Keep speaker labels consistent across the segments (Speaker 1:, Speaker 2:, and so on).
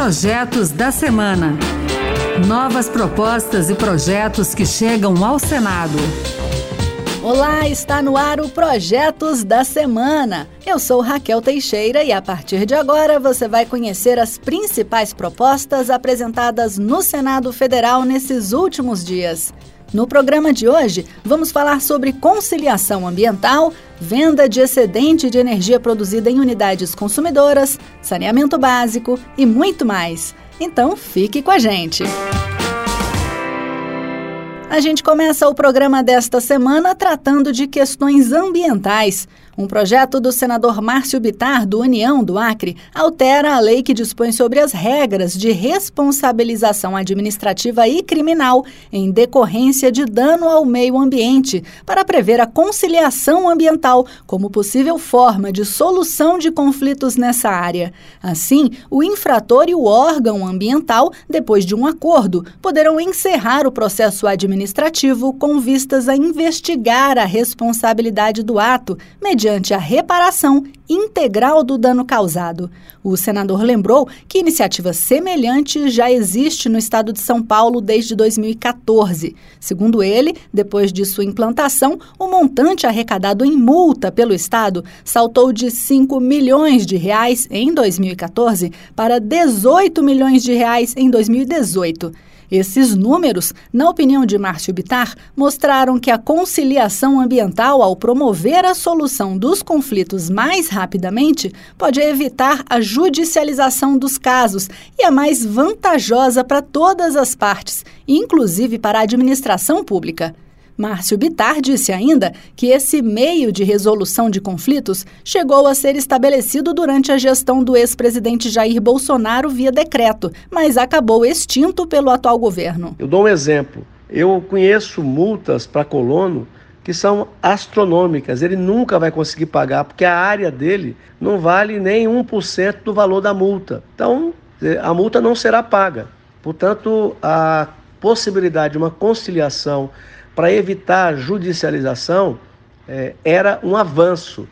Speaker 1: Projetos da Semana. Novas propostas e projetos que chegam ao Senado.
Speaker 2: Olá, está no ar o Projetos da Semana. Eu sou Raquel Teixeira e a partir de agora você vai conhecer as principais propostas apresentadas no Senado Federal nesses últimos dias. No programa de hoje, vamos falar sobre conciliação ambiental, venda de excedente de energia produzida em unidades consumidoras, saneamento básico e muito mais. Então, fique com a gente. A gente começa o programa desta semana tratando de questões ambientais. Um projeto do senador Márcio Bitar, do União do Acre, altera a lei que dispõe sobre as regras de responsabilização administrativa e criminal em decorrência de dano ao meio ambiente, para prever a conciliação ambiental como possível forma de solução de conflitos nessa área. Assim, o infrator e o órgão ambiental, depois de um acordo, poderão encerrar o processo administrativo com vistas a investigar a responsabilidade do ato, mediante a reparação integral do dano causado. O senador lembrou que iniciativa semelhante já existe no estado de São Paulo desde 2014. Segundo ele, depois de sua implantação, o montante arrecadado em multa pelo estado saltou de 5 milhões de reais em 2014 para 18 milhões de reais em 2018. Esses números, na opinião de Márcio Bitar, mostraram que a conciliação ambiental, ao promover a solução dos conflitos mais rapidamente, pode evitar a judicialização dos casos e é mais vantajosa para todas as partes, inclusive para a administração pública. Márcio Bitar disse ainda que esse meio de resolução de conflitos chegou a ser estabelecido durante a gestão do ex-presidente Jair Bolsonaro via decreto, mas acabou extinto pelo atual governo.
Speaker 3: Eu dou um exemplo. Eu conheço multas para colono que são astronômicas. Ele nunca vai conseguir pagar porque a área dele não vale nem 1% do valor da multa. Então, a multa não será paga. Portanto, a possibilidade de uma conciliação para evitar judicialização é, era um avanço.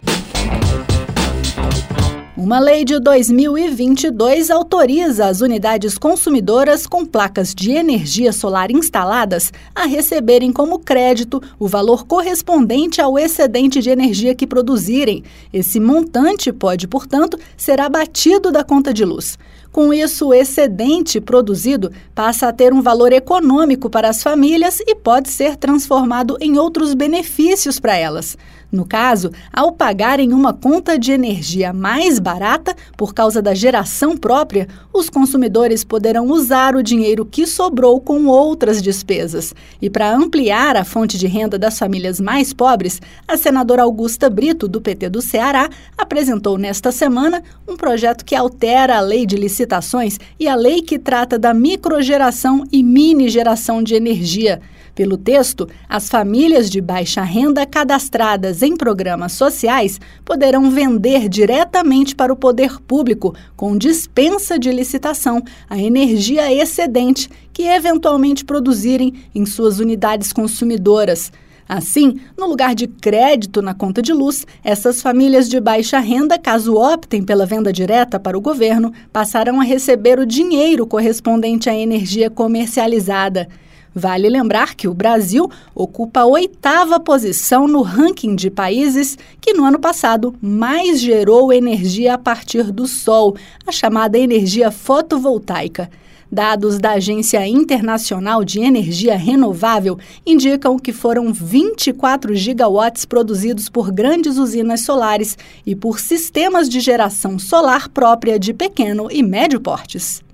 Speaker 2: Uma lei de 2022 autoriza as unidades consumidoras com placas de energia solar instaladas a receberem como crédito o valor correspondente ao excedente de energia que produzirem. Esse montante pode, portanto, ser abatido da conta de luz. Com isso, o excedente produzido passa a ter um valor econômico para as famílias e pode ser transformado em outros benefícios para elas. No caso, ao pagarem uma conta de energia mais barata por causa da geração própria, os consumidores poderão usar o dinheiro que sobrou com outras despesas. E para ampliar a fonte de renda das famílias mais pobres, a senadora Augusta Brito, do PT do Ceará, apresentou nesta semana um projeto que altera a lei de licitações e a lei que trata da microgeração e mini geração de energia. Pelo texto, as famílias de baixa renda cadastradas em programas sociais poderão vender diretamente para o poder público, com dispensa de licitação, a energia excedente que eventualmente produzirem em suas unidades consumidoras. Assim, no lugar de crédito na conta de luz, essas famílias de baixa renda, caso optem pela venda direta para o governo, passarão a receber o dinheiro correspondente à energia comercializada. Vale lembrar que o Brasil ocupa a oitava posição no ranking de países que no ano passado mais gerou energia a partir do sol, a chamada energia fotovoltaica. Dados da Agência Internacional de Energia Renovável indicam que foram 24 gigawatts produzidos por grandes usinas solares e por sistemas de geração solar própria de pequeno e médio portes.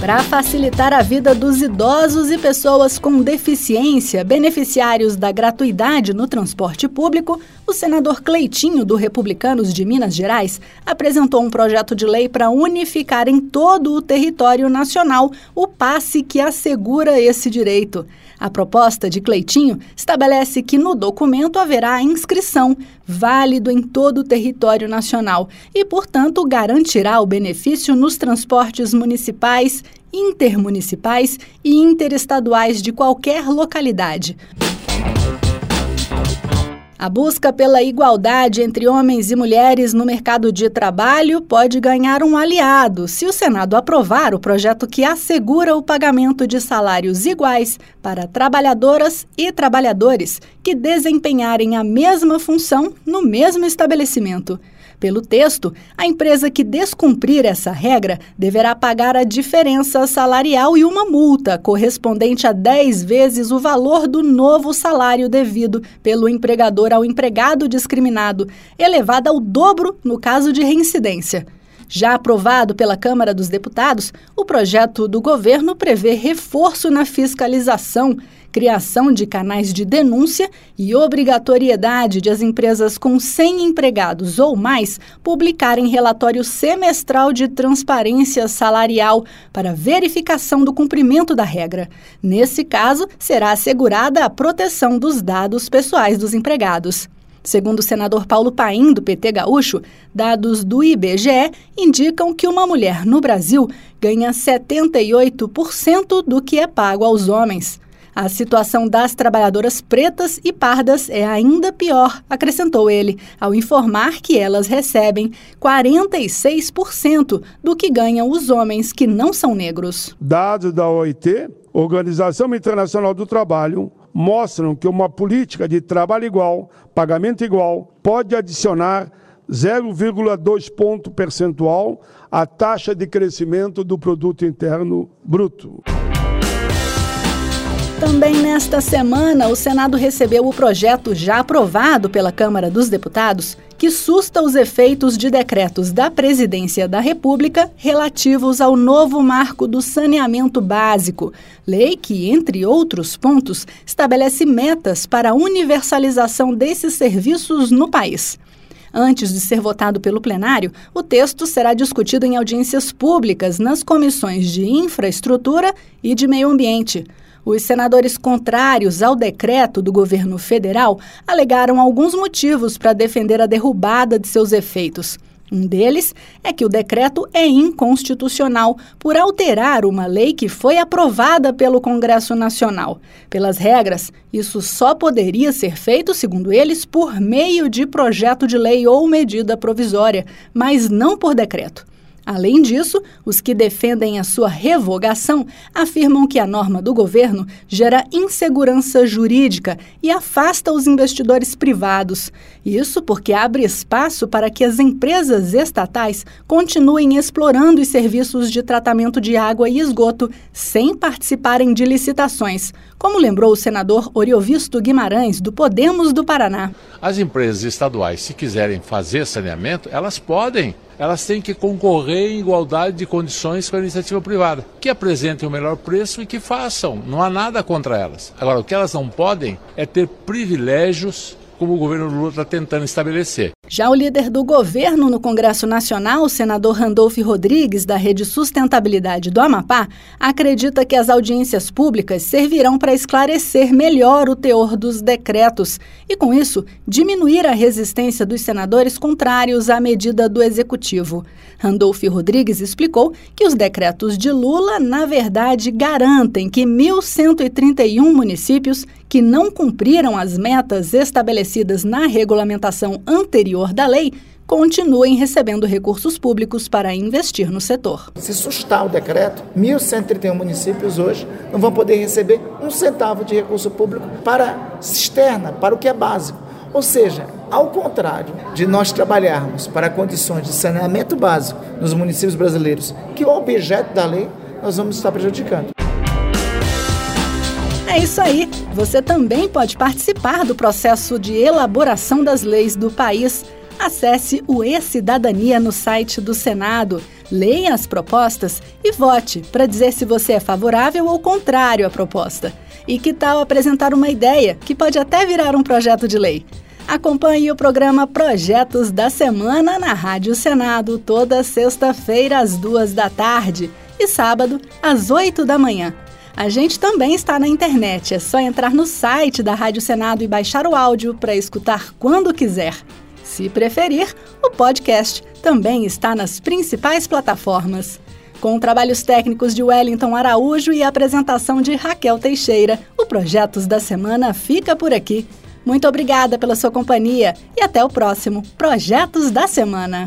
Speaker 2: Para facilitar a vida dos idosos e pessoas com deficiência, beneficiários da gratuidade no transporte público, o senador Cleitinho, do Republicanos de Minas Gerais, apresentou um projeto de lei para unificar em todo o território nacional o passe que assegura esse direito. A proposta de Cleitinho estabelece que no documento haverá inscrição, válido em todo o território nacional, e, portanto, garantirá o benefício nos transportes municipais, intermunicipais e interestaduais de qualquer localidade. A busca pela igualdade entre homens e mulheres no mercado de trabalho pode ganhar um aliado se o Senado aprovar o projeto que assegura o pagamento de salários iguais para trabalhadoras e trabalhadores que desempenharem a mesma função no mesmo estabelecimento. Pelo texto, a empresa que descumprir essa regra deverá pagar a diferença salarial e uma multa correspondente a 10 vezes o valor do novo salário devido pelo empregador ao empregado discriminado, elevada ao dobro no caso de reincidência. Já aprovado pela Câmara dos Deputados, o projeto do governo prevê reforço na fiscalização criação de canais de denúncia e obrigatoriedade de as empresas com 100 empregados ou mais publicarem relatório semestral de transparência salarial para verificação do cumprimento da regra. Nesse caso, será assegurada a proteção dos dados pessoais dos empregados. Segundo o senador Paulo Paim, do PT Gaúcho, dados do IBGE indicam que uma mulher no Brasil ganha 78% do que é pago aos homens. A situação das trabalhadoras pretas e pardas é ainda pior, acrescentou ele, ao informar que elas recebem 46% do que ganham os homens que não são negros.
Speaker 4: Dados da OIT, Organização Internacional do Trabalho, mostram que uma política de trabalho igual, pagamento igual, pode adicionar 0,2 ponto percentual à taxa de crescimento do produto interno bruto.
Speaker 2: Também nesta semana, o Senado recebeu o projeto já aprovado pela Câmara dos Deputados que susta os efeitos de decretos da Presidência da República relativos ao novo marco do saneamento básico, lei que, entre outros pontos, estabelece metas para a universalização desses serviços no país. Antes de ser votado pelo plenário, o texto será discutido em audiências públicas nas comissões de Infraestrutura e de Meio Ambiente. Os senadores contrários ao decreto do governo federal alegaram alguns motivos para defender a derrubada de seus efeitos. Um deles é que o decreto é inconstitucional por alterar uma lei que foi aprovada pelo Congresso Nacional. Pelas regras, isso só poderia ser feito, segundo eles, por meio de projeto de lei ou medida provisória, mas não por decreto. Além disso, os que defendem a sua revogação afirmam que a norma do governo gera insegurança jurídica e afasta os investidores privados. Isso porque abre espaço para que as empresas estatais continuem explorando os serviços de tratamento de água e esgoto sem participarem de licitações, como lembrou o senador Oriovisto Guimarães, do Podemos do Paraná.
Speaker 5: As empresas estaduais, se quiserem fazer saneamento, elas podem elas têm que concorrer em igualdade de condições com a iniciativa privada, que apresentem o melhor preço e que façam. Não há nada contra elas. Agora, o que elas não podem é ter privilégios como o governo Lula está tentando estabelecer.
Speaker 2: Já o líder do governo no Congresso Nacional, o senador Randolph Rodrigues, da Rede Sustentabilidade do Amapá, acredita que as audiências públicas servirão para esclarecer melhor o teor dos decretos e, com isso, diminuir a resistência dos senadores contrários à medida do Executivo. Randolph Rodrigues explicou que os decretos de Lula, na verdade, garantem que 1.131 municípios que não cumpriram as metas estabelecidas na regulamentação anterior da lei continuem recebendo recursos públicos para investir no setor.
Speaker 6: Se sustar o decreto, 1.131 municípios hoje não vão poder receber um centavo de recurso público para cisterna, para o que é básico. Ou seja, ao contrário de nós trabalharmos para condições de saneamento básico nos municípios brasileiros, que é o objeto da lei, nós vamos estar prejudicando.
Speaker 2: É isso aí. Você também pode participar do processo de elaboração das leis do país. Acesse o E-Cidadania no site do Senado. Leia as propostas e vote para dizer se você é favorável ou contrário à proposta. E que tal apresentar uma ideia que pode até virar um projeto de lei? Acompanhe o programa Projetos da Semana na Rádio Senado toda sexta-feira às duas da tarde e sábado às oito da manhã. A gente também está na internet, é só entrar no site da Rádio Senado e baixar o áudio para escutar quando quiser. Se preferir, o podcast também está nas principais plataformas. Com trabalhos técnicos de Wellington Araújo e apresentação de Raquel Teixeira, o Projetos da Semana fica por aqui. Muito obrigada pela sua companhia e até o próximo Projetos da Semana.